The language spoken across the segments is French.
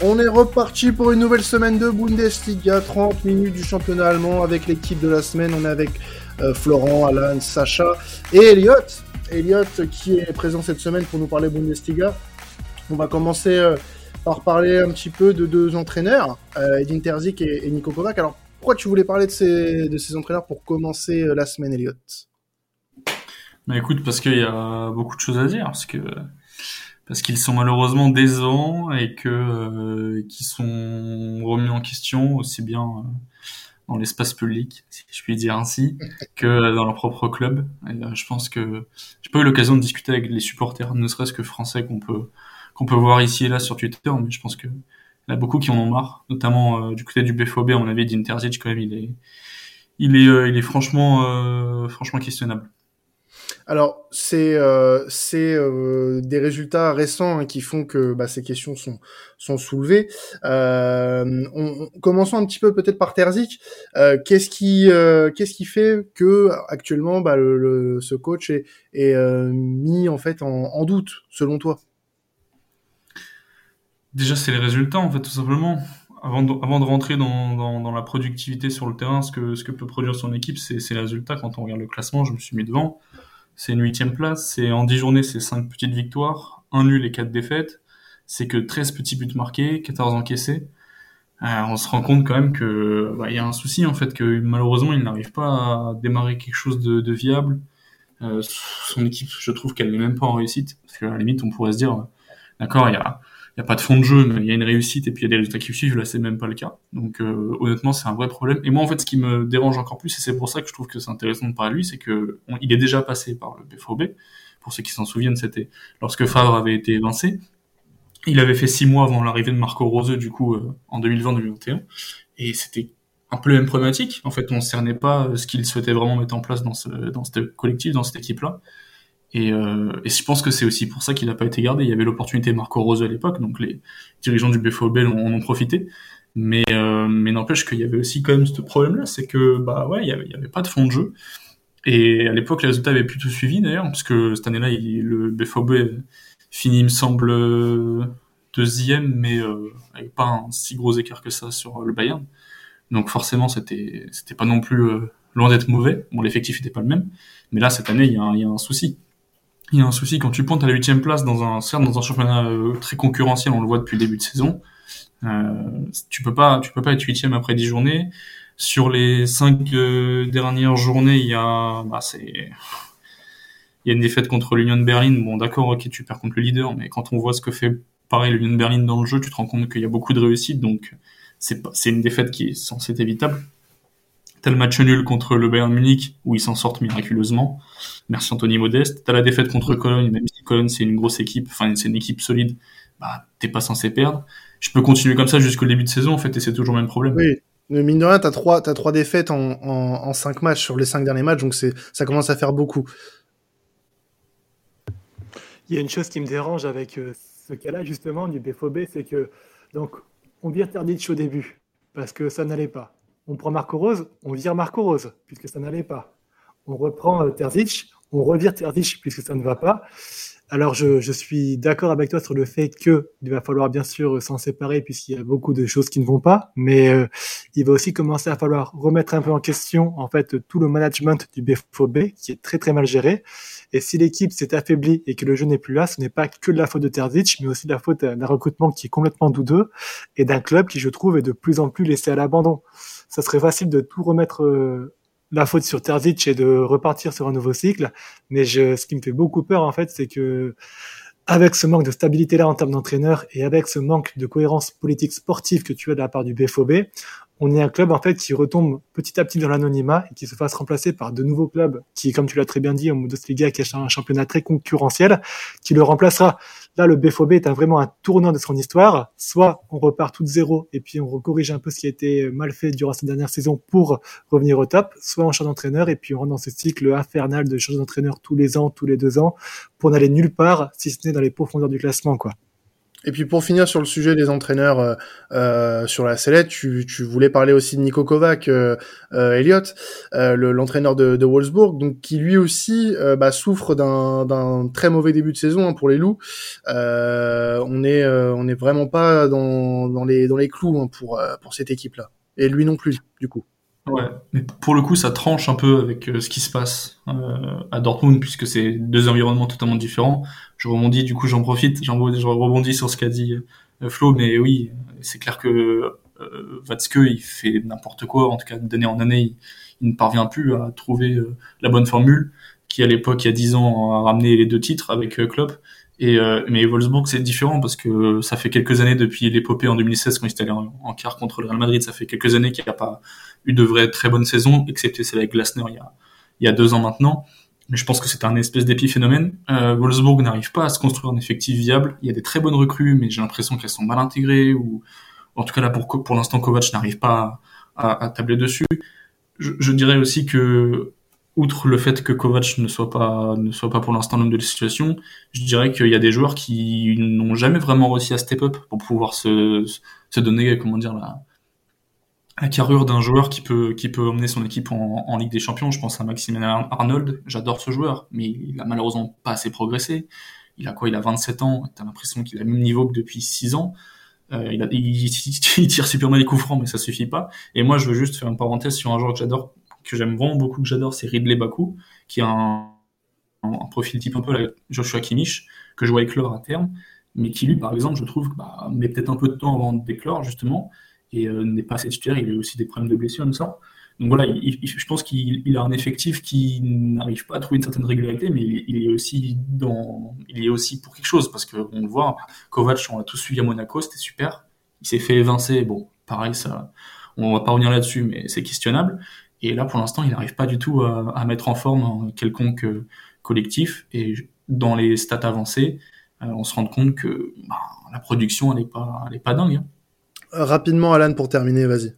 On est reparti pour une nouvelle semaine de Bundesliga, 30 minutes du championnat allemand avec l'équipe de la semaine. On est avec euh, Florent, Alan, Sacha et Elliot. Elliot qui est présent cette semaine pour nous parler Bundesliga. On va commencer euh, par parler un petit peu de deux entraîneurs, euh, Edin Terzic et, Nico Kovac. Alors pourquoi tu voulais parler de ces, entraîneurs pour commencer la semaine, Elliot bah écoute, parce qu'il y a beaucoup de choses à dire, parce que parce qu'ils sont malheureusement décevants et que euh, qui sont remis en question aussi bien euh, dans l'espace public, si je puis dire ainsi, que dans leur propre club. Et, euh, je pense que j'ai pas eu l'occasion de discuter avec les supporters, ne serait-ce que français qu'on peut qu'on peut voir ici et là sur Twitter, mais je pense que il y en a beaucoup qui en ont marre, notamment du côté du BFOB, on avait dit d'Interzic quand même, il est il est il est franchement franchement questionnable. Alors, c'est euh, euh, des résultats récents hein, qui font que bah, ces questions sont, sont soulevées. Euh, on, commençons un petit peu peut-être par Terzic. Euh, qu'est-ce qui euh, qu'est-ce qui fait que actuellement bah, le, ce coach est, est mis en fait en, en, doute selon toi? Déjà, c'est les résultats en fait tout simplement. Avant de, avant de rentrer dans, dans, dans, la productivité sur le terrain, ce que, ce que peut produire son équipe, c'est les résultats. Quand on regarde le classement, je me suis mis devant c'est une huitième place, c'est en 10 journées, c'est 5 petites victoires, un nul et 4 défaites, c'est que 13 petits buts marqués, 14 encaissés. Euh, on se rend compte quand même que bah, il y a un souci en fait que malheureusement il n'arrive pas à démarrer quelque chose de, de viable. Euh, son équipe, je trouve qu'elle n'est même pas en réussite parce qu'à la limite on pourrait se dire d'accord il y a il y a pas de fond de jeu, mais il y a une réussite et puis il y a des résultats qui suivent. Là, c'est même pas le cas. Donc, euh, honnêtement, c'est un vrai problème. Et moi, en fait, ce qui me dérange encore plus, et c'est pour ça que je trouve que c'est intéressant de parler de lui, c'est que il est déjà passé par le BFOB. Pour ceux qui s'en souviennent, c'était lorsque Favre avait été évincé. Il avait fait six mois avant l'arrivée de Marco Rose, du coup, euh, en 2020-2021. Et c'était un peu la même problématique. En fait, on ne cernait pas euh, ce qu'il souhaitait vraiment mettre en place dans ce, dans ce collectif, dans cette équipe-là. Et, euh, et, je pense que c'est aussi pour ça qu'il n'a pas été gardé. Il y avait l'opportunité Marco Rose à l'époque, donc les dirigeants du BFOB en ont profité. Mais, euh, mais n'empêche qu'il y avait aussi quand même ce problème-là, c'est que bah ouais, il y, avait, pas de fond de jeu. Et à l'époque, les résultats avaient plutôt suivi d'ailleurs, parce que cette année-là, le BFOB finit, il me semble, deuxième, mais euh, avec pas un si gros écart que ça sur le Bayern. Donc forcément, c'était c'était pas non plus euh, loin d'être mauvais. Bon, l'effectif était pas le même, mais là cette année, il y y a un souci il y a un souci quand tu pointes à la huitième place dans un certes dans un championnat euh, très concurrentiel, on le voit depuis le début de saison. Euh, tu peux pas, tu peux pas être huitième après dix journées. Sur les cinq euh, dernières journées, il y a, bah, c'est, il y a une défaite contre l'Union de Berlin. Bon, d'accord, ok, tu perds contre le leader, mais quand on voit ce que fait pareil l'Union de Berlin dans le jeu, tu te rends compte qu'il y a beaucoup de réussite, donc c'est pas, c'est une défaite qui est censée être évitable. T'as le match nul contre le Bayern Munich où ils s'en sortent miraculeusement. Merci Anthony Modeste. T'as la défaite contre Cologne, même si Cologne c'est une grosse équipe, enfin c'est une équipe solide, bah t'es pas censé perdre. Je peux continuer comme ça jusqu'au début de saison en fait et c'est toujours le même problème. Oui. Mais mine de rien, t'as trois, t'as trois défaites en, en, en, cinq matchs sur les cinq derniers matchs, donc c'est, ça commence à faire beaucoup. Il y a une chose qui me dérange avec euh, ce cas-là justement du BFOB, c'est que donc on vire Terditch au début parce que ça n'allait pas on prend Marco Rose, on vire Marco Rose, puisque ça n'allait pas. On reprend euh, Terzic, on revire Terzic, puisque ça ne va pas. Alors, je, je suis d'accord avec toi sur le fait que il va falloir bien sûr s'en séparer puisqu'il y a beaucoup de choses qui ne vont pas, mais euh, il va aussi commencer à falloir remettre un peu en question en fait tout le management du BFOB qui est très très mal géré. Et si l'équipe s'est affaiblie et que le jeu n'est plus là, ce n'est pas que de la faute de Terzic, mais aussi de la faute d'un recrutement qui est complètement douteux et d'un club qui, je trouve, est de plus en plus laissé à l'abandon ça serait facile de tout remettre euh, la faute sur Terzic et de repartir sur un nouveau cycle. Mais je, ce qui me fait beaucoup peur, en fait, c'est que avec ce manque de stabilité là en termes d'entraîneur et avec ce manque de cohérence politique sportive que tu as de la part du BFOB, on est un club en fait qui retombe petit à petit dans l'anonymat et qui se fasse remplacer par de nouveaux clubs qui, comme tu l'as très bien dit, en Bundesliga, qui est un championnat très concurrentiel, qui le remplacera. Là, le BFOB est un, vraiment un tournant de son histoire. Soit on repart tout de zéro et puis on corrige un peu ce qui a été mal fait durant cette dernière saison pour revenir au top, soit on change d'entraîneur et puis on rentre dans ce cycle infernal de changer d'entraîneur tous les ans, tous les deux ans, pour n'aller nulle part, si ce n'est dans les profondeurs du classement, quoi. Et puis pour finir sur le sujet des entraîneurs euh, euh sur la sellette, tu, tu, voulais parler aussi de Nico Kovac, euh, euh Elliott, euh, l'entraîneur de, de, Wolfsburg, donc qui lui aussi bah, souffre d'un très mauvais début de saison hein, pour les Loups. on est on est vraiment pas dans, dans les dans les clous hein, pour pour cette équipe là. Et lui non plus, du coup. Ouais, mais pour le coup, ça tranche un peu avec ce qui se passe à Dortmund, puisque c'est deux environnements totalement différents je rebondis, du coup, j'en profite, j'en rebondis sur ce qu'a dit euh, Flo, mais oui, c'est clair que euh, Vatske, il fait n'importe quoi, en tout cas d'année en année, il, ne parvient plus à trouver euh, la bonne formule, qui à l'époque, il y a 10 ans, a ramené les deux titres avec euh, Klopp. Et, mais Wolfsburg, c'est différent parce que ça fait quelques années depuis l'épopée en 2016 quand il était allé en, en, quart contre le Real Madrid, ça fait quelques années qu'il n'y a pas eu de vraie très bonne saison, excepté celle avec Glasner il y a, il y a deux ans maintenant mais je pense que c'est un espèce d'épiphénomène. Euh, Wolfsburg n'arrive pas à se construire un effectif viable. Il y a des très bonnes recrues, mais j'ai l'impression qu'elles sont mal intégrées, ou en tout cas là pour, l'instant Kovac n'arrive pas à, à, tabler dessus. Je, je, dirais aussi que, outre le fait que Kovac ne soit pas, ne soit pas pour l'instant l'homme de la situation, je dirais qu'il y a des joueurs qui n'ont jamais vraiment réussi à step up pour pouvoir se, se donner, comment dire, la, la carrure d'un joueur qui peut qui peut emmener son équipe en, en, Ligue des Champions. Je pense à Maximilian Arnold. J'adore ce joueur, mais il a malheureusement pas assez progressé. Il a quoi? Il a 27 ans. T'as l'impression qu'il a le même niveau que depuis 6 ans. Euh, il, a, il, tire super mal les coups francs, mais ça suffit pas. Et moi, je veux juste faire une parenthèse sur un joueur que j'adore, que j'aime vraiment beaucoup, que j'adore, c'est Ridley Baku, qui a un, un, profil type un peu la Joshua Kimmich, que je vois éclore à terme, mais qui lui, par exemple, je trouve, bah, met peut-être un peu de temps avant d'éclore justement et euh, n'est pas assez. Il a aussi des problèmes de blessure, il me semble. Donc voilà, il, je pense qu'il a un effectif qui n'arrive pas à trouver une certaine régularité, mais il, il, est aussi dans, il est aussi pour quelque chose parce qu'on le voit. Kovac, on l'a tous suivi à Monaco, c'était super. Il s'est fait évincer. Bon, pareil, ça, on va pas revenir là-dessus, mais c'est questionnable. Et là, pour l'instant, il n'arrive pas du tout à, à, mettre en forme un quelconque euh, collectif. Et dans les stats avancées, euh, on se rend compte que bah, la production, elle est pas, elle pas dingue. Hein. Rapidement, Alan, pour terminer, vas-y.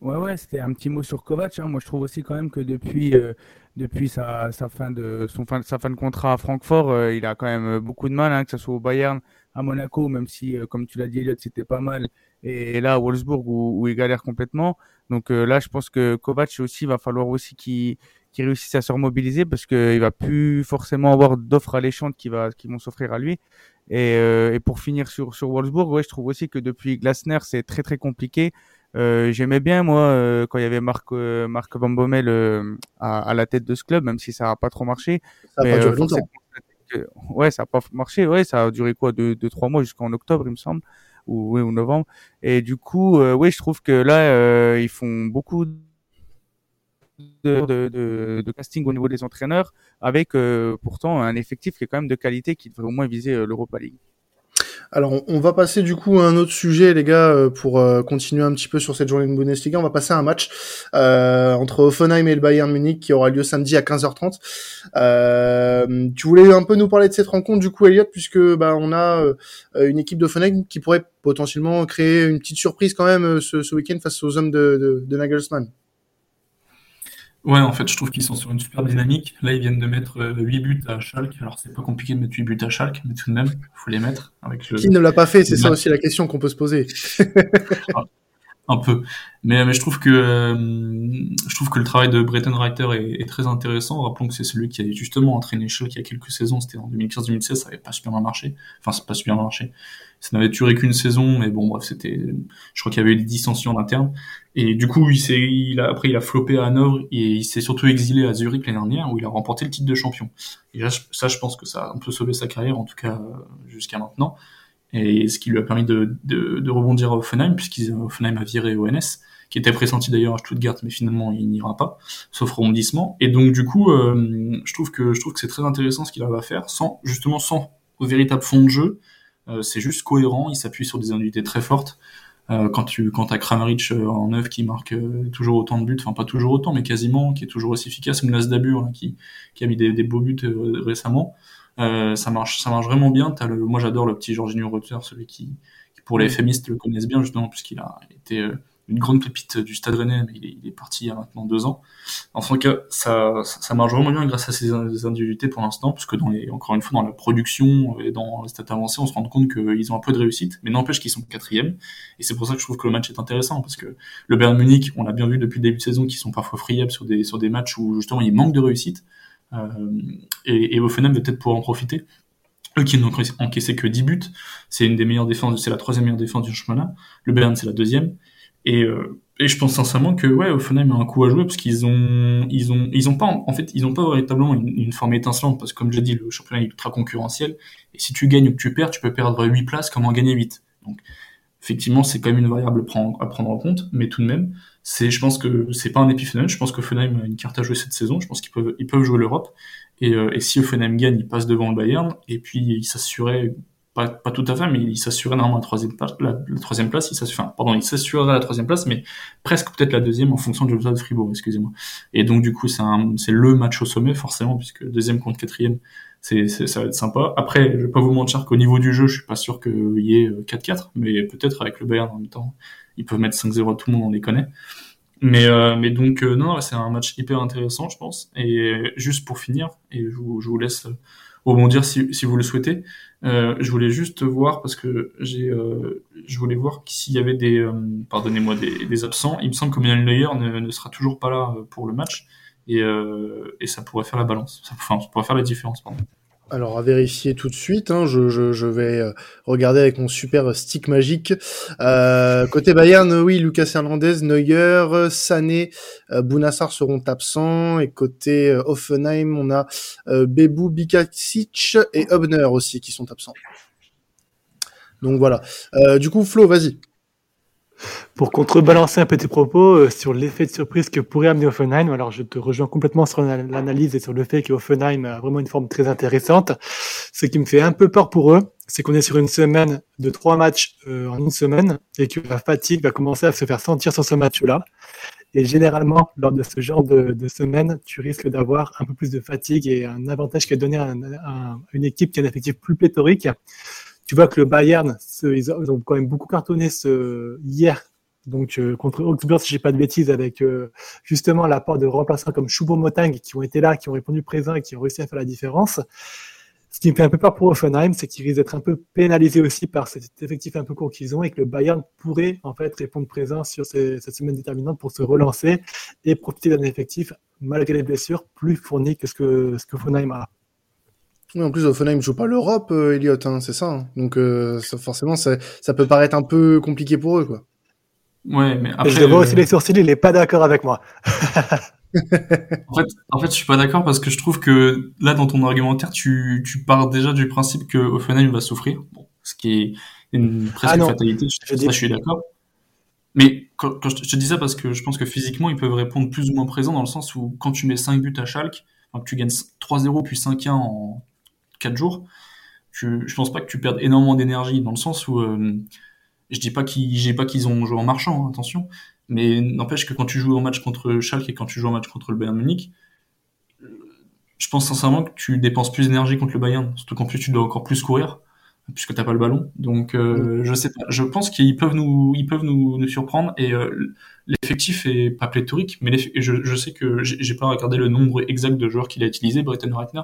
Ouais, ouais, c'était un petit mot sur Kovac. Hein. Moi, je trouve aussi quand même que depuis, euh, depuis sa, fin de, son fin, de contrat à Francfort, euh, il a quand même euh, beaucoup de mal, hein, que ce soit au Bayern, à Monaco, même si, comme tu l'as dit, Elliot, c'était pas mal. Et, là, à Wolfsburg, où, où, il galère complètement. Donc là, je pense que Kovac aussi, va falloir aussi qu'il qui réussisse à se remobiliser parce qu'il va plus forcément avoir d'offres alléchantes qui, va, qui vont s'offrir à lui. Et, euh, et, pour finir sur, sur Wolfsburg, ouais, je trouve aussi que depuis Glasner, c'est très très compliqué. Euh, J'aimais bien moi euh, quand il y avait Marc euh, Marc Van Bommel euh, à, à, la tête de ce club, même si ça n'a pas trop marché. Ça pas duré longtemps. ouais, ça n'a pas marché. Ouais, ça a duré quoi, deux, deux trois mois jusqu'en octobre, il me semble, ou ou novembre. Et du coup, oui, je trouve que là, ils font beaucoup de, de, de, casting au niveau des entraîneurs, avec euh, pourtant un effectif qui est quand même de qualité qui devrait au moins viser euh, l'Europa League. Alors, on va passer du coup à un autre sujet, les gars, euh, pour continuer un petit peu sur cette journée de Bundesliga. On va passer à un match entre Offenheim et le Bayern Munich qui aura lieu samedi à 15h30. Euh, tu voulais un peu nous parler de cette rencontre, du coup, Elliot, puisque bah, on a une équipe d'Offenheim qui pourrait potentiellement créer une petite surprise quand même ce, ce week-end face aux hommes de, de, de Nagelsmann. Ouais, en fait, je trouve qu'ils sont sur une super dynamique. Là, ils viennent de mettre 8 euh, buts à Schalke. Alors, c'est pas compliqué de mettre 8 buts à Schalke, mais tout de même, il faut les mettre. Avec le... Qui ne l'a pas fait? C'est ça aussi la question qu'on peut se poser. un peu. Mais, mais je trouve que euh, je trouve que le travail de Bretton Reiter est, est, très intéressant. Rappelons que c'est celui qui a justement entraîné Schalke il y a quelques saisons. C'était en 2015-2016. Ça avait pas super bien marché. Enfin, c'est pas super bien marché. Ça n'avait duré qu'une saison, mais bon, bref, c'était. Je crois qu'il y avait eu des dissensions en interne. Et du coup, il s'est, il a, après, il a floppé à Hanovre et il s'est surtout exilé à Zurich l'année dernière où il a remporté le titre de champion. Et là, ça, je pense que ça a un peu sauvé sa carrière, en tout cas jusqu'à maintenant. Et ce qui lui a permis de, de, de rebondir à Offenheim, puisqu'Offenheim a viré ONS, qui était pressenti d'ailleurs à Stuttgart, mais finalement il n'ira pas, sauf rebondissement. Et donc du coup, euh, je trouve que je trouve que c'est très intéressant ce qu'il va faire, sans justement sans véritable fond de jeu. Euh, c'est juste cohérent. Il s'appuie sur des unités très fortes. Euh, quand tu quand as Kramaric euh, en neuf qui marque toujours autant de buts, enfin pas toujours autant, mais quasiment, qui est toujours aussi efficace, Mounas Dabur hein, qui, qui a mis des, des beaux buts récemment. Euh, ça marche, ça marche vraiment bien. As le, moi, j'adore le petit Jorginho Reuter, celui qui, qui, pour les féministes le connaissent bien justement puisqu'il a été une grande pépite du Stade Rennais, mais il est, parti il y a maintenant deux ans. En tout cas, ça, marche vraiment bien grâce à ces individualités pour l'instant, parce dans encore une fois, dans la production et dans les stats avancées, on se rend compte qu'ils ont un peu de réussite, mais n'empêche qu'ils sont quatrième. Et c'est pour ça que je trouve que le match est intéressant, parce que le Bayern Munich, on l'a bien vu depuis le début de saison, qu'ils sont parfois friables sur des, sur matchs où justement il manque de réussite. Euh, et, et va peut-être pouvoir en profiter. Eux qui n'ont encaissé que 10 buts, c'est une des meilleures défenses, c'est la troisième meilleure défense du championnat. Le Bayern, c'est la deuxième. Et, euh, et je pense sincèrement que ouais, Offenheim a un coup à jouer parce qu'ils ont, ils ont, ils ont pas, en fait, ils ont pas véritablement une, une forme étincelante parce que comme j'ai dit, le championnat est ultra concurrentiel. Et si tu gagnes ou que tu perds, tu peux perdre 8 places comme en gagner 8. Donc, effectivement, c'est quand même une variable à prendre en compte, mais tout de même, c'est, je pense que c'est pas un épiphénomène. Je pense qu'Offenheim a une carte à jouer cette saison. Je pense qu'ils peuvent, ils peuvent jouer l'Europe. Et, euh, et, si Offenheim gagne, il passe devant le Bayern. Et puis, il s'assurait, pas, pas tout à fait, mais il s'assurait normalement la troisième place. La, troisième place, il enfin, pardon, il s'assurerait la troisième place, mais presque peut-être la deuxième en fonction du résultat de Fribourg, excusez-moi. Et donc, du coup, c'est c'est le match au sommet, forcément, puisque deuxième contre quatrième, c'est, ça va être sympa. Après, je vais pas vous mentir qu'au niveau du jeu, je suis pas sûr qu'il y ait 4-4, euh, mais peut-être avec le Bayern en même temps, ils peuvent mettre 5-0 à tout le monde, on les connaît. Mais, euh, mais donc, euh, non, c'est un match hyper intéressant, je pense. Et juste pour finir, et je vous, je vous laisse rebondir si, si vous le souhaitez, euh, je voulais juste voir, parce que j'ai, je voulais voir s'il y avait des, pardonnez-moi, des, des, absents. Il me semble que Manuel Neuer ne, ne, sera toujours pas là pour le match. Et, et ça pourrait faire la balance. Enfin, ça pourrait faire la différence, pardon. Alors à vérifier tout de suite, hein, je, vais euh, regarder avec mon super stick magique. Euh, côté Bayern, oui, Lucas Hernandez, Neuer, Sané, euh, Bounassar seront absents. Et côté euh, Offenheim, on a euh, Bebu Bikacic et Hubner aussi qui sont absents. Donc voilà. du coup, Flo, vas-y. Pour contrebalancer un petit propos euh, sur l'effet de surprise que pourrait amener Offenheim, alors je te rejoins complètement sur l'analyse et sur le fait qu'Offenheim a vraiment une forme très intéressante. Ce qui me fait un peu peur pour eux, c'est qu'on est sur une semaine de trois matchs euh, en une semaine et que la fatigue va commencer à se faire sentir sur ce match-là. Et généralement, lors de ce genre de, de semaine, tu risques d'avoir un peu plus de fatigue et un avantage qui est donné à, une équipe qui a un effectif plus pléthorique tu vois que le Bayern, ils ont quand même beaucoup cartonné hier donc euh, contre Augsburg, si j'ai pas de bêtises, avec euh, justement l'apport de remplaçants comme Choupo-Motang qui ont été là, qui ont répondu présent et qui ont réussi à faire la différence. Ce qui me fait un peu peur pour Offenheim, c'est qu'ils risquent d'être un peu pénalisés aussi par cet effectif un peu court qu'ils ont et que le Bayern pourrait en fait répondre présent sur cette semaine déterminante pour se relancer et profiter d'un effectif malgré les blessures plus fourni que ce que ce que Offenheim a en plus, Offenheim joue pas l'Europe, euh, Elliot, hein, c'est ça. Hein. Donc, euh, ça, forcément, ça, ça, peut paraître un peu compliqué pour eux, quoi. Ouais, mais après. Je vois aussi les sourcils, il est pas d'accord avec moi. en, fait, en fait, je suis pas d'accord parce que je trouve que là, dans ton argumentaire, tu, tu pars déjà du principe que Offenheim va souffrir, bon, ce qui est une presque ah fatalité. Je, ça, je suis d'accord. Mais quand, je, te dis ça parce que je pense que physiquement, ils peuvent répondre plus ou moins présent dans le sens où quand tu mets 5 buts à Schalke, que tu gagnes 3-0 puis 5-1 en 4 jours, je, je pense pas que tu perdes énormément d'énergie dans le sens où euh, je dis pas qu'ils pas qu'ils ont joué en marchant, hein, attention, mais n'empêche que quand tu joues un match contre Schalke et quand tu joues un match contre le Bayern Munich, je pense sincèrement que tu dépenses plus d'énergie contre le Bayern, surtout qu'en plus tu dois encore plus courir puisque t'as pas le ballon. Donc euh, mm. je sais pas, je pense qu'ils peuvent nous ils peuvent nous, nous surprendre et euh, l'effectif est pas pléthorique, mais je, je sais que j'ai pas regardé le nombre exact de joueurs qu'il a utilisé, Bretton Reitner,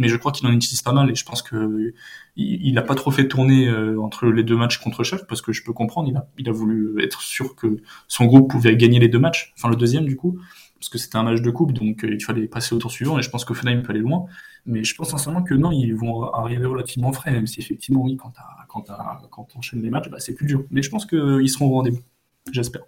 mais je crois qu'il en utilise pas mal et je pense que il, a pas trop fait tourner euh, entre les deux matchs contre Chef parce que je peux comprendre, il a, il a voulu être sûr que son groupe pouvait gagner les deux matchs, enfin le deuxième du coup, parce que c'était un match de coupe, donc euh, il fallait passer au tour suivant et je pense que Fenheim peut aller loin, mais je pense sincèrement que non, ils vont arriver relativement frais, même si effectivement oui, quand quand quand t'enchaînes les matchs, bah, c'est plus dur, mais je pense qu'ils seront au rendez-vous, j'espère.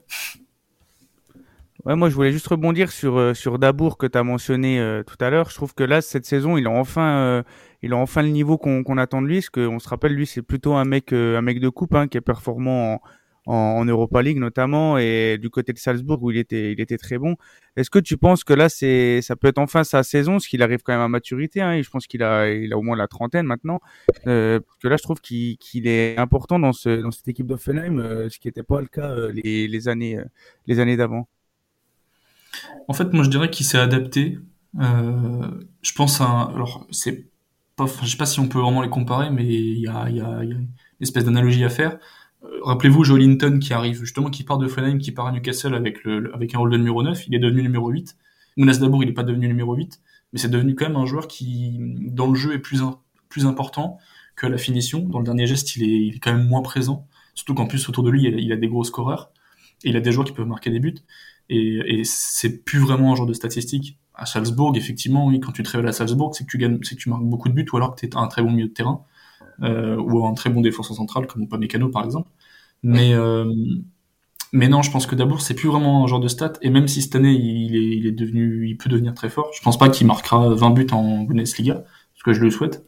Ouais, moi je voulais juste rebondir sur euh, sur Dabour que tu as mentionné euh, tout à l'heure. Je trouve que là cette saison, il a enfin euh, il a enfin le niveau qu'on qu'on attend de lui parce qu'on se rappelle lui c'est plutôt un mec un mec de coupe hein, qui est performant en, en, Europa League notamment et du côté de Salzbourg où il était il était très bon. Est-ce que tu penses que là c'est ça peut être enfin sa saison parce qu'il arrive quand même à maturité hein, et je pense qu'il a il a au moins la trentaine maintenant euh, parce que là je trouve qu'il qu'il est important dans ce dans cette équipe d'Offenheim ce qui n'était pas le cas les les années les années d'avant. En fait, moi, je dirais qu'il s'est adapté. Euh, je pense à, alors, c'est pas, je sais pas si on peut vraiment les comparer, mais il y a, y y a une espèce d'analogie à faire. Euh, rappelez-vous Joe Linton qui arrive justement, qui part de Fenheim, qui part à Newcastle avec le, avec un rôle de numéro 9, il est devenu numéro 8. Mounas Dabour, il n'est pas devenu numéro 8, mais c'est devenu quand même un joueur qui, dans le jeu, est plus, important que la finition. Dans le dernier geste, il est, il est quand même moins présent. Surtout qu'en plus, autour de lui, il a, des gros scoreurs. Et il a des joueurs qui peuvent marquer des buts. Et, et c'est plus vraiment un genre de statistique. À Salzbourg, effectivement, oui, quand tu te révèles à Salzbourg, c'est que tu gagnes, c'est que tu marques beaucoup de buts, ou alors que tu es un très bon milieu de terrain, euh, ou un très bon défenseur central, comme Mécano par exemple. Mais, euh, mais non, je pense que d'abord, c'est plus vraiment un genre de stat. Et même si cette année, il est, il est devenu, il peut devenir très fort, je pense pas qu'il marquera 20 buts en Bundesliga, ce que je le souhaite.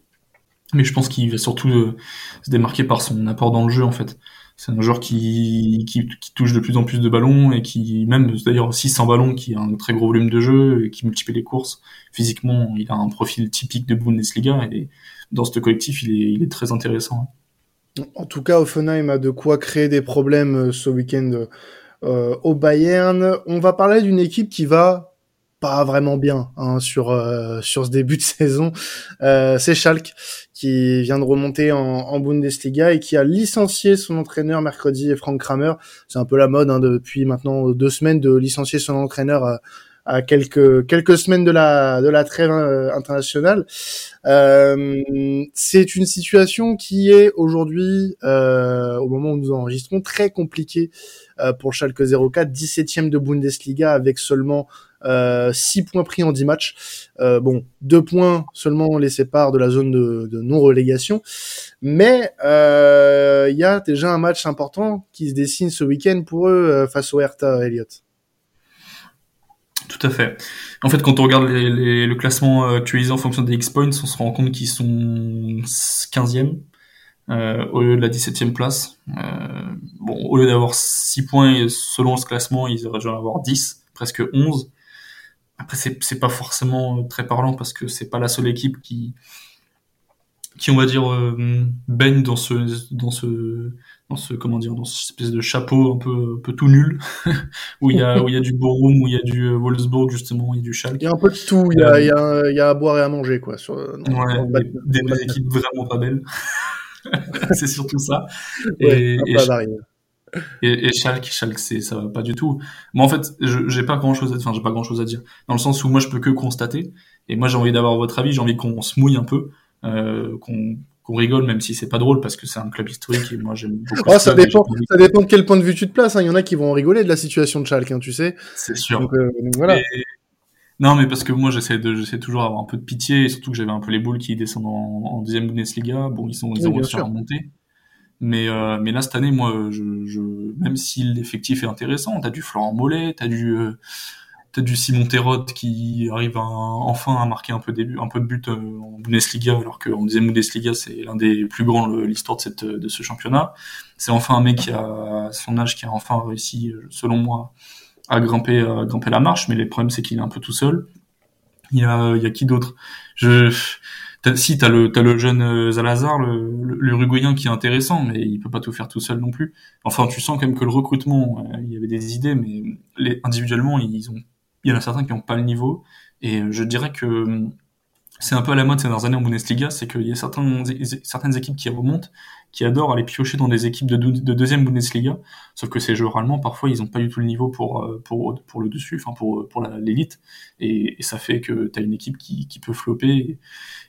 Mais je pense qu'il va surtout euh, se démarquer par son apport dans le jeu, en fait. C'est un joueur qui, qui, touche de plus en plus de ballons et qui, même d'ailleurs aussi sans ballon, qui a un très gros volume de jeu et qui multiplie les courses. Physiquement, il a un profil typique de Bundesliga et dans ce collectif, il est, il est très intéressant. En tout cas, Offenheim a de quoi créer des problèmes euh, ce week-end euh, au Bayern. On va parler d'une équipe qui va pas vraiment bien hein, sur euh, sur ce début de saison. Euh, c'est Schalke qui vient de remonter en, en, Bundesliga et qui a licencié son entraîneur mercredi, Frank Kramer. C'est un peu la mode hein, depuis maintenant deux semaines de licencier son entraîneur à, à quelques quelques semaines de la de la trêve euh, internationale. Euh, c'est une situation qui est aujourd'hui, euh, au moment où nous enregistrons, très compliquée pour Schalke 04, 17e de Bundesliga avec seulement 6 points pris en 10 matchs. Euh, bon, 2 points seulement les séparent de la zone de, non-relégation. Mais euh, il y a déjà un match important qui se dessine ce week-end pour eux euh, face au Hertha, Elliott. Tout à fait. En fait, quand on regarde le classement actualisé en fonction des X-Points, on se rend compte qu'ils sont 15e euh, au lieu de la 17e place. Euh, bon, au lieu d'avoir 6 points selon ce classement, ils auraient dû en avoir 10, presque 11. Après, c'est pas forcément très parlant parce que c'est pas la seule équipe qui, qui on va dire euh, baigne dans ce dans ce dans ce comment dire dans cette espèce de chapeau un peu un peu tout nul. Où il y a où il y a du Borum où il y a du euh, Wolfsburg justement il y a du Schalke. Il y a un peu de tout. Il y a il y a, il y a à boire et à manger quoi sur ouais, des, des, équipes vraiment pas belles. C'est surtout ça. Et, et, et, et Schalke, Schalke, c'est ça va pas du tout. Moi, en fait, j'ai pas grand chose à, enfin, j'ai pas grand chose à dire. Dans le sens où moi, je peux que constater. Et moi, j'ai envie d'avoir votre avis. J'ai envie qu'on se mouille un peu, euh, qu'on qu'on rigole, même si c'est pas drôle, parce que c'est un club historique et moi j'aime beaucoup. Oh, ça, dépend, ça dépend de quel point de vue tu te places. Hein. Il y en a qui vont en rigoler de la situation de Schalke, hein, tu sais. C'est sûr. Donc, euh, donc voilà. Non, mais parce que moi j'essaie de, j'essaie toujours d'avoir un peu de pitié, et surtout que j'avais un peu les boules qui descendent en, en deuxième Bundesliga. Bon, ils sont, ils ont réussi à remonter. Mais, euh, mais là, cette année, moi, je, je, même si l'effectif est intéressant, t'as du Florent Mollet, t'as du, euh, t'as du Simon Terrotte qui arrive à, enfin à marquer un peu, début, un peu de but euh, en Bundesliga, alors qu'en deuxième Bundesliga, c'est l'un des plus grands l'histoire de, cette, de ce championnat. C'est enfin un mec qui a son âge, qui a enfin réussi, selon moi, à grimper, à grimper la marche, mais le problème, c'est qu'il est un peu tout seul. Il y a, il y a qui d'autre? Je si t'as le t'as le jeune euh, Zalazar, le, le, qui est intéressant, mais il peut pas tout faire tout seul non plus. Enfin, tu sens quand même que le recrutement, euh, il y avait des idées, mais les, individuellement, ils ont, il y en a certains qui ont pas le niveau. Et je dirais que c'est un peu à la mode ces dernières années en Bundesliga, c'est qu'il y a certaines, certaines équipes qui remontent, qui adorent aller piocher dans des équipes de, de deuxième Bundesliga, sauf que ces joueurs allemands, parfois, ils ont pas du tout le niveau pour, euh, pour, pour le dessus, enfin pour, pour l'élite, et, et, ça fait que tu as une équipe qui, qui peut flopper,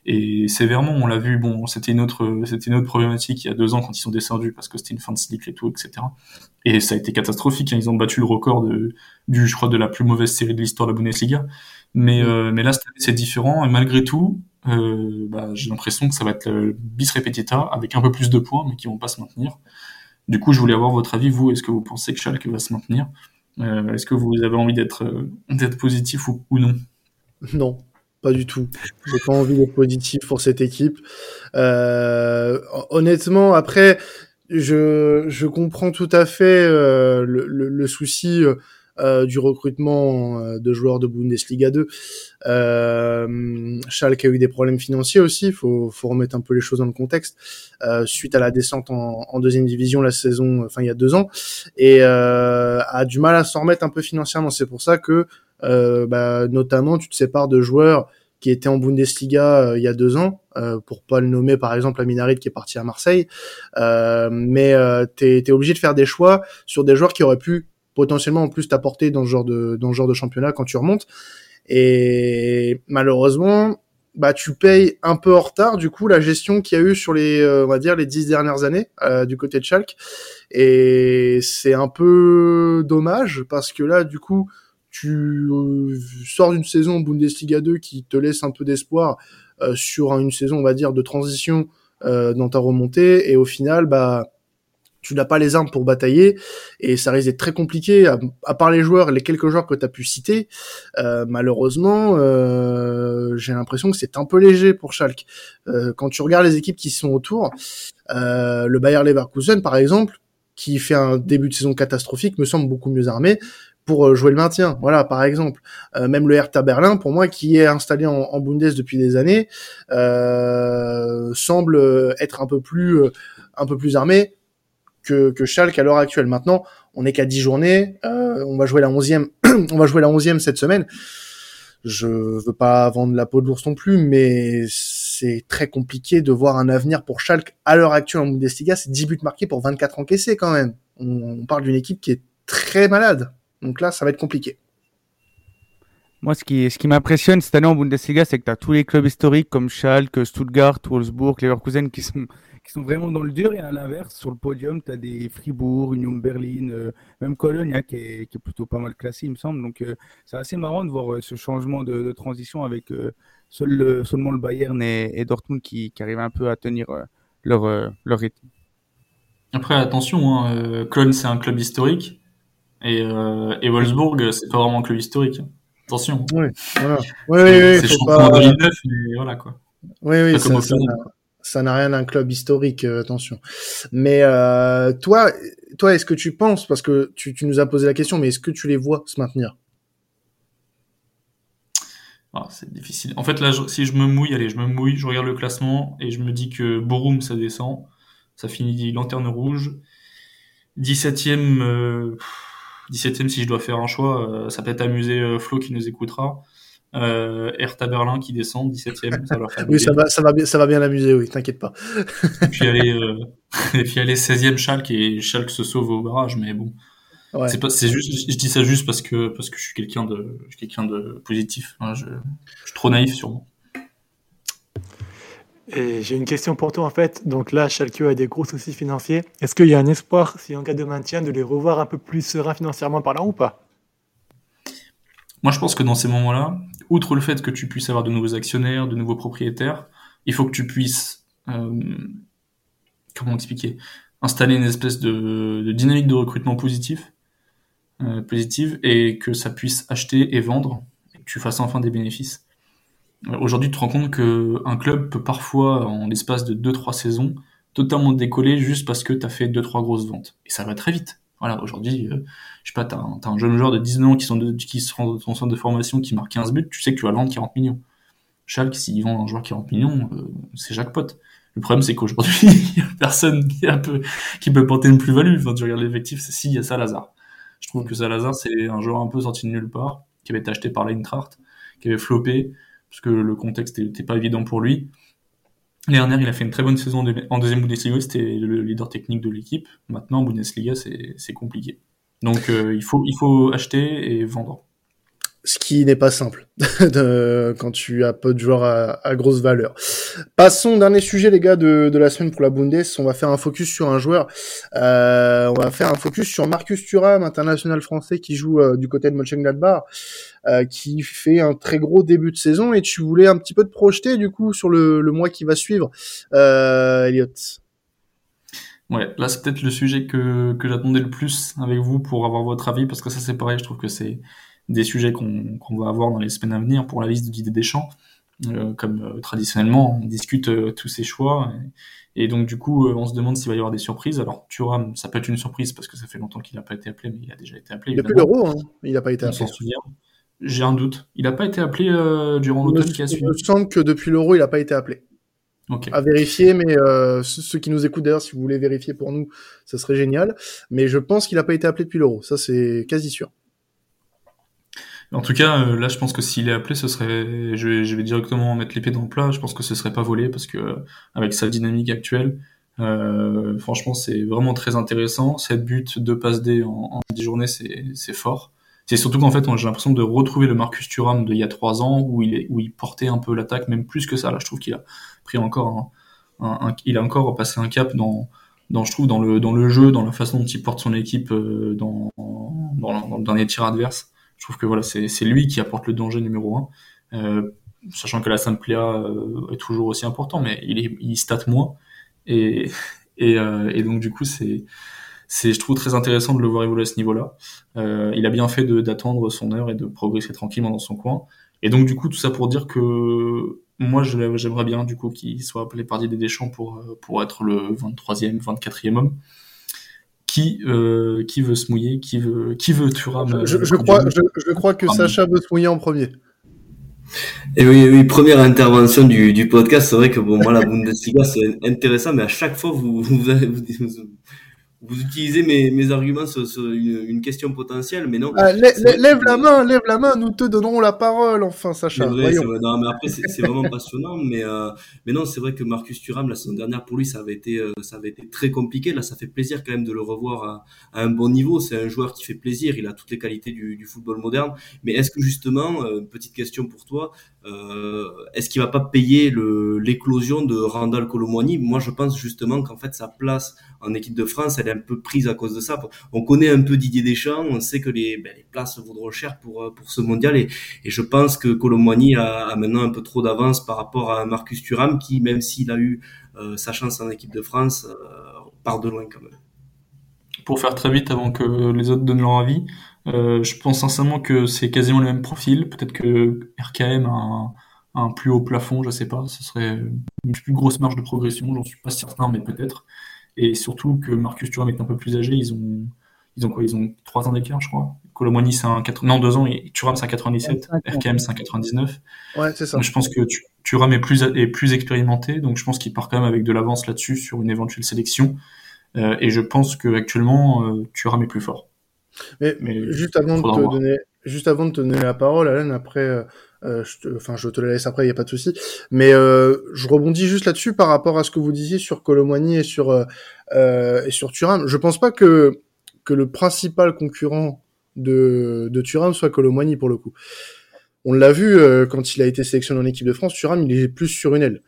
et, et sévèrement, on l'a vu, bon, c'était une autre, c'était une autre problématique il y a deux ans quand ils sont descendus, parce que c'était une fin de cycle et tout, etc. Et ça a été catastrophique, hein, ils ont battu le record de, du, je crois, de la plus mauvaise série de l'histoire de la Bundesliga, mais, mm. euh, mais là, c'est différent. Et malgré tout, euh, bah, j'ai l'impression que ça va être le bis repetita avec un peu plus de points, mais qui vont pas se maintenir. Du coup, je voulais avoir votre avis. Vous, est-ce que vous pensez que Schalke va se maintenir? Euh, Est-ce que vous avez envie d'être euh, d'être positif ou, ou, non? Non, pas du tout. J'ai pas envie d'être positif pour cette équipe. Euh, honnêtement, après, je, je comprends tout à fait le, le, le, souci euh, du recrutement euh, de joueurs de Bundesliga 2. Euh, Schalke a eu des problèmes financiers aussi, faut, faut remettre un peu les choses dans le contexte, euh, suite à la descente en, en, deuxième division la saison, enfin il y a deux ans, et euh, a du mal à s'en remettre un peu financièrement. C'est pour ça que, bah, notamment, tu te sépares de joueurs qui était en Bundesliga il y a deux ans, pour pas le nommer par exemple Aminarit qui est parti à Marseille. mais t'es es obligé de faire des choix sur des joueurs qui auraient pu potentiellement en plus t'apporter dans ce genre de dans ce genre de championnat quand tu remontes. Et malheureusement, bah tu payes un peu en retard du coup la gestion qu'il y a eu sur les euh, on va dire les dix dernières années euh, du côté de Schalke et c'est un peu dommage parce que là du coup tu euh, sors d'une saison Bundesliga 2 qui te laisse un peu d'espoir sur une saison on va dire de transition dans ta remontée et au final bah tu n'as pas les armes pour batailler et ça risque d'être très compliqué à, part les joueurs les quelques joueurs que tu as pu citer euh, malheureusement euh, j'ai l'impression que c'est un peu léger pour Schalke euh, quand tu regardes les équipes qui sont autour le Bayer Leverkusen par exemple qui fait un début de saison catastrophique me semble beaucoup mieux armé pour jouer le maintien. Voilà, par exemple. même le Hertha Berlin, pour moi, qui est installé en, en Bundes depuis des années, semble être un peu plus, un peu plus armé que, que Schalke à l'heure actuelle. Maintenant, on n'est qu'à 10 journées, euh, on va jouer la 11e, on va jouer la 11e cette semaine. Je veux pas vendre la peau de l'ours non plus, mais c'est très compliqué de voir un avenir pour Schalke à l'heure actuelle en Bundesliga. C'est 10 buts marqués pour 24 encaissés quand même. On, on parle d'une équipe qui est très malade. Donc là, ça va être compliqué. Moi, ce qui, ce qui m'impressionne cette année en Bundesliga, c'est que tu as tous les clubs historiques comme Schalke, Stuttgart, Wolfsburg, Leverkusen qui sont qui sont vraiment dans le dur. Et à l'inverse, sur le podium, tu as des Fribourg, Union Berlin, euh, même Cologne, hein, qui, est, plutôt pas mal classé, il me semble. Donc, euh, c'est assez marrant de voir euh, ce changement de, transition avec seul, seulement le Bayern et, Dortmund qui, arrivent un peu à tenir leur, leur rythme. Après, attention, hein, Cologne, c'est un club historique. Et, et Wolfsburg, c'est pas vraiment un club historique. Attention. Oui, voilà. Oui, oui, oui, c'est champion pas... en 2009, mais voilà quoi. Oui, oui, ça, n'a rien d'un club historique, euh, attention. Mais euh, toi, toi, est-ce que tu penses, parce que tu, tu, nous as posé la question, mais est-ce que tu les vois se maintenir? Ah, C'est difficile. En fait, là, si je me mouille, allez, je me mouille, je regarde le classement et je me dis que Borum, ça descend, ça finit lanterne rouge. 17e, euh, 17e si je dois faire un choix, euh, ça peut être amuser euh, Flo qui nous écoutera. Euh, Hertha Berlin qui descend 17ème, ça leur fait Oui, ça va, ça va bien, ça va bien l'amuser, oui, t'inquiète pas. et puis aller, euh, et puis aller 16ème Schalke et Schalke se sauve au barrage, mais bon. Ouais. C'est pas, c'est juste, je dis ça juste parce que, parce que je suis quelqu'un de, je suis quelqu'un de positif. Hein, je, je, suis trop naïf sûrement. Et j'ai une question pour toi en fait. Donc là, Schalke a des gros soucis financiers. Est-ce qu'il y a un espoir, si en cas de maintien, de les revoir un peu plus sereins financièrement parlant ou pas? Moi, je pense que dans ces moments-là, outre le fait que tu puisses avoir de nouveaux actionnaires, de nouveaux propriétaires, il faut que tu puisses, euh, comment expliquer, installer une espèce de, de dynamique de recrutement positif, euh, positive, et que ça puisse acheter et vendre, et que tu fasses enfin des bénéfices. Aujourd'hui, tu te rends compte qu'un club peut parfois, en l'espace de 2-3 saisons, totalement décoller juste parce que tu as fait 2-3 grosses ventes. Et ça va très vite. Voilà, aujourd'hui, euh, je sais pas, t'as un, as un jeune joueur de 19 ans qui, sont de, qui se rend dans ton centre de formation qui marque 15 buts, tu sais que tu vas vendre 40 millions. Schalke, s'ils vendent un joueur 40 millions, euh, c'est jackpot. Le problème, c'est qu'aujourd'hui, il y a personne qui, un peu, qui peut porter une plus-value. Enfin, tu regardes l'effectif, c'est si, il y a Salazar. Je trouve que Salazar, c'est un joueur un peu sorti de nulle part, qui avait été acheté par l'Eintracht, qui avait floppé, parce que le contexte n'était pas évident pour lui. Dernière, il a fait une très bonne saison en deuxième Bundesliga, c'était le leader technique de l'équipe. Maintenant, en Bundesliga, c'est compliqué. Donc, euh, il faut acheter et vendre ce qui n'est pas simple de, quand tu as peu de joueurs à, à, grosse valeur. Passons dernier sujet les gars de, de, la semaine pour la Bundes. On va faire un focus sur un joueur. Euh, on va faire un focus sur Marcus Thuram, international français qui joue euh, du côté de Mönchengladbach, euh, qui fait un très gros début de saison. Et tu voulais un petit peu te projeter du coup sur le, le mois qui va suivre, euh, Elliot. Ouais, là c'est peut-être le sujet que, que j'attendais le plus avec vous pour avoir votre avis parce que ça c'est pareil, je trouve que c'est des sujets qu'on va avoir dans les semaines à venir pour la liste d'idées des champs. Euh, comme euh, traditionnellement, on discute euh, tous ces choix. Et, et, donc, du coup, on se demande s'il va y avoir des surprises. Alors, Thuram, ça peut être une surprise parce que ça fait longtemps qu'il n'a pas été appelé, mais il a déjà été appelé. Depuis l'Euro, hein. il n'a pas été appelé. J'ai un doute. Il n'a pas été appelé durant l'automne qui a suivi. Il me semble que depuis l'Euro, il n'a pas été appelé. Okay. À vérifier, mais euh, ceux qui nous écoutent d'ailleurs, si vous voulez vérifier pour nous, ça serait génial. Mais je pense qu'il n'a pas été appelé depuis l'Euro. Ça, c'est quasi sûr. En tout cas, euh, là, je pense que s'il est appelé, ce serait, je vais, je vais directement mettre l'épée dans le plat. Je pense que ce serait pas volé parce que avec sa dynamique actuelle, euh, franchement, c'est vraiment très intéressant. 7 buts, 2 passes D en, en 10 journées, c'est, c'est fort. C'est surtout qu'en fait, j'ai l'impression de retrouver le Marcus Thuram d'il y a 3 ans où il, est, où il portait un peu l'attaque, même plus que ça. Là, je trouve qu'il a pris encore un, un, un, il a encore passé un cap dans, dans, je trouve, dans le, dans le jeu, dans la façon dont il porte son équipe euh, dans, dans, dans le dernier tir adverse. Je trouve que voilà, c'est lui qui apporte le danger numéro un. Euh, sachant que la Samplia euh, est toujours aussi important, mais il, est, il stat moins. Et, et, euh, et donc du coup, c'est c'est je trouve très intéressant de le voir évoluer à ce niveau-là. Euh, il a bien fait d'attendre son heure et de progresser tranquillement dans son coin. Et donc du coup, tout ça pour dire que moi, j'aimerais bien du coup qu'il soit appelé par Didier Deschamps pour pour être le 23e, 24e homme qui euh, qui veut se mouiller, qui veut qui veut Thuram. Je, je crois je, je, crois que Sacha veut se mouiller en premier. Et oui, oui, première intervention du, du podcast. C'est vrai que bon, moi la Bundesliga c'est intéressant, mais à chaque fois vous vous, vous, vous utilisez mes, mes arguments sur, sur une, une, question potentielle, mais non. Ah, lève, lève la main, lève la main, nous te donnerons la parole, enfin, Sacha. Vrai, vrai. Non, mais après, c'est vraiment passionnant, mais, euh, mais non, c'est vrai que Marcus Thuram, la saison dernière, pour lui, ça avait été, euh, ça avait été très compliqué. Là, ça fait plaisir quand même de le revoir à, à un bon niveau. C'est un joueur qui fait plaisir, il a toutes les qualités du, du football moderne. Mais est-ce que justement, euh, petite question pour toi, euh, est-ce qu'il va pas payer l'éclosion de Randall Colomwani? Moi, je pense justement qu'en fait, sa place en équipe de France, elle un peu prise à cause de ça. On connaît un peu Didier Deschamps, on sait que les, ben, les places vaudront cher pour euh, pour ce mondial, et, et je pense que Colomwani a, maintenant un peu trop d'avance par rapport à Marcus Thuram, qui, même s'il a eu euh, sa chance en équipe de France, euh, part de loin quand même. Pour faire très vite avant que les autres donnent leur avis, je pense sincèrement que c'est quasiment le même profil. Peut-être que RKM a un, un, plus haut plafond, je sais pas. Ce serait une plus grosse marge de progression, j'en suis pas certain, mais peut-être. Et surtout que Marcus Thuram est un peu plus âgé. Ils ont, ils ont quoi Ils ont trois ans d'écart, je crois. Colomani, c'est un 4... non deux ans. Et Thuram, c'est un 97. RKM, c'est un 99. Ouais, c'est ça. je pense que Thuram est plus est plus expérimenté, donc je pense qu'il part quand même avec de l'avance là-dessus sur une éventuelle sélection. Euh, et je pense que actuellement, euh, Thuram est plus fort. Mais, Mais juste avant de te donner, juste avant de te donner la parole, Alain, après, euh, je te, enfin, je te la laisse après, il y a pas de souci. Mais euh, je rebondis juste là-dessus par rapport à ce que vous disiez sur Colomwani et sur euh, et sur Thuram. Je pense pas que que le principal concurrent de de Thuram soit Colomwani pour le coup. On l'a vu euh, quand il a été sélectionné en équipe de France. Thuram, il est plus sur une aile.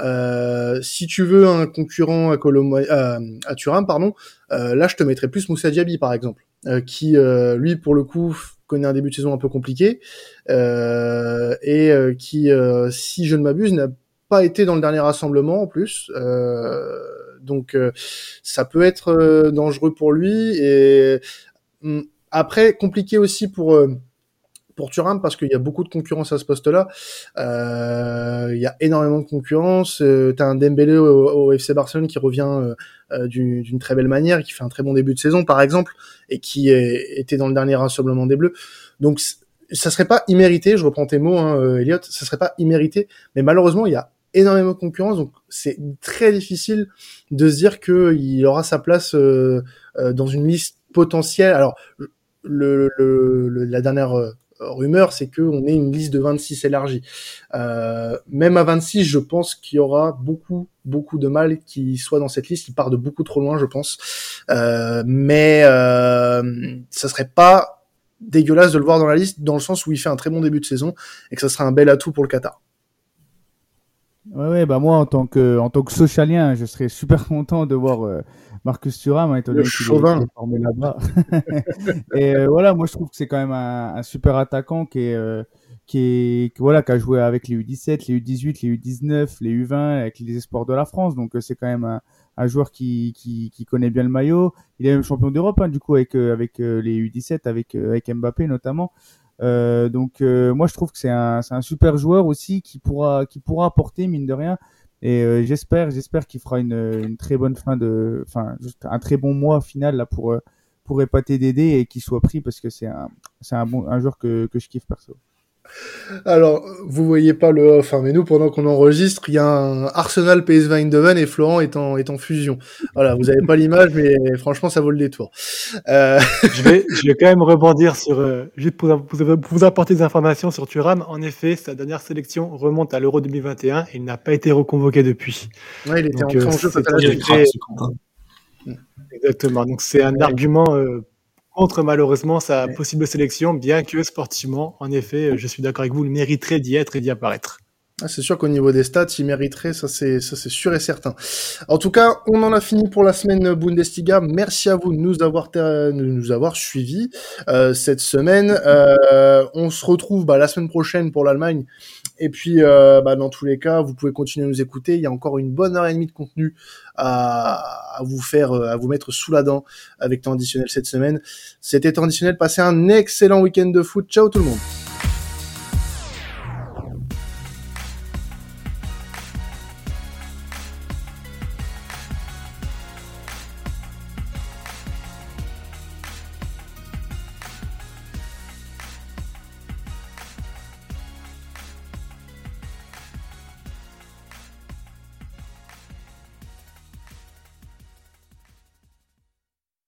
Euh, si tu veux un concurrent à, Colomwani, à, à Thuram, pardon, euh, là je te mettrais plus Moussa Diaby par exemple. Euh, qui euh, lui pour le coup connaît un début de saison un peu compliqué euh, et qui, si je ne m'abuse, n'a pas été dans le dernier rassemblement en plus. donc ça peut être dangereux pour lui et hum, après compliqué aussi pour pour Thuram parce qu'il y a beaucoup de concurrence à ce poste-là. Euh, il y a énormément de concurrence. Euh, T'as un Dembélé au, FC Barcelone qui revient euh, euh d'une très belle manière, qui fait un très bon début de saison par exemple, et qui était dans le dernier rassemblement des Bleus. Donc ça serait pas immérité. Je reprends tes mots, hein, Elliot. Ça serait pas immérité, mais malheureusement il y a énormément de concurrence, donc c'est très difficile de se dire qu'il aura sa place dans une liste potentielle. Alors le, le la dernière rumeur, c'est qu'on ait une liste de 26 élargie. Euh, même à 26, je pense qu'il y aura beaucoup, beaucoup de mal qui soit dans cette liste. Il part de beaucoup trop loin, je pense. Euh, mais euh, ça serait pas dégueulasse de le voir dans la liste, dans le sens où il fait un très bon début de saison et que ça sera un bel atout pour le Qatar. Ouais, ouais, bah moi en tant que en tant que socialien, je serais super content de voir euh, Marcus Thuram, hein, étant donné qu'il est formé là-bas. et euh, voilà, moi je trouve que c'est quand même un, un, super attaquant qui est euh, qui est voilà qui a joué avec les U17, les U18, les U19, les U20 avec les espoirs de la France. Donc euh, c'est quand même un, un joueur qui, qui, qui connaît bien le maillot. Il est même champion d'Europe hein, du coup avec euh, avec les U17 avec avec Mbappé notamment. Euh, donc euh, moi je trouve que c'est un, un super joueur aussi qui pourra qui pourra apporter mine de rien et euh, j'espère j'espère qu'il fera une, une, très bonne fin de enfin un très bon mois final là pour pour épater Dédé et qu'il soit pris parce que c'est un c'est un bon un joueur que que je kiffe perso. Alors, vous voyez pas le off, hein, mais nous, pendant qu'on enregistre, il y a un Arsenal PSV Eindhoven et Florent est en, est en fusion. Voilà, vous avez pas l'image, mais franchement, ça vaut le détour. Euh... je, vais, je vais quand même rebondir sur, euh, juste pour, pour, vous apporter des informations sur Thuram. En effet, sa dernière sélection remonte à l'Euro 2021 et il n'a pas été reconvoqué depuis. Ouais, il était Donc, entré en jeu à la très... Exactement. Donc, c'est un argument euh, contre malheureusement sa possible sélection, bien que sportivement, en effet, je suis d'accord avec vous, il mériterait d'y être et d'y apparaître. Ah, c'est sûr qu'au niveau des stats, il mériterait, ça c'est ça c'est sûr et certain. En tout cas, on en a fini pour la semaine Bundesliga. Merci à vous de nous avoir de nous avoir suivis euh, cette semaine. Euh, on se retrouve bah, la semaine prochaine pour l'Allemagne. Et puis, euh, bah, dans tous les cas, vous pouvez continuer à nous écouter. Il y a encore une bonne heure et demie de contenu à, vous faire, à vous mettre sous la dent avec temps cette semaine. C'était temps additionnel. Passez un excellent week-end de foot. Ciao tout le monde.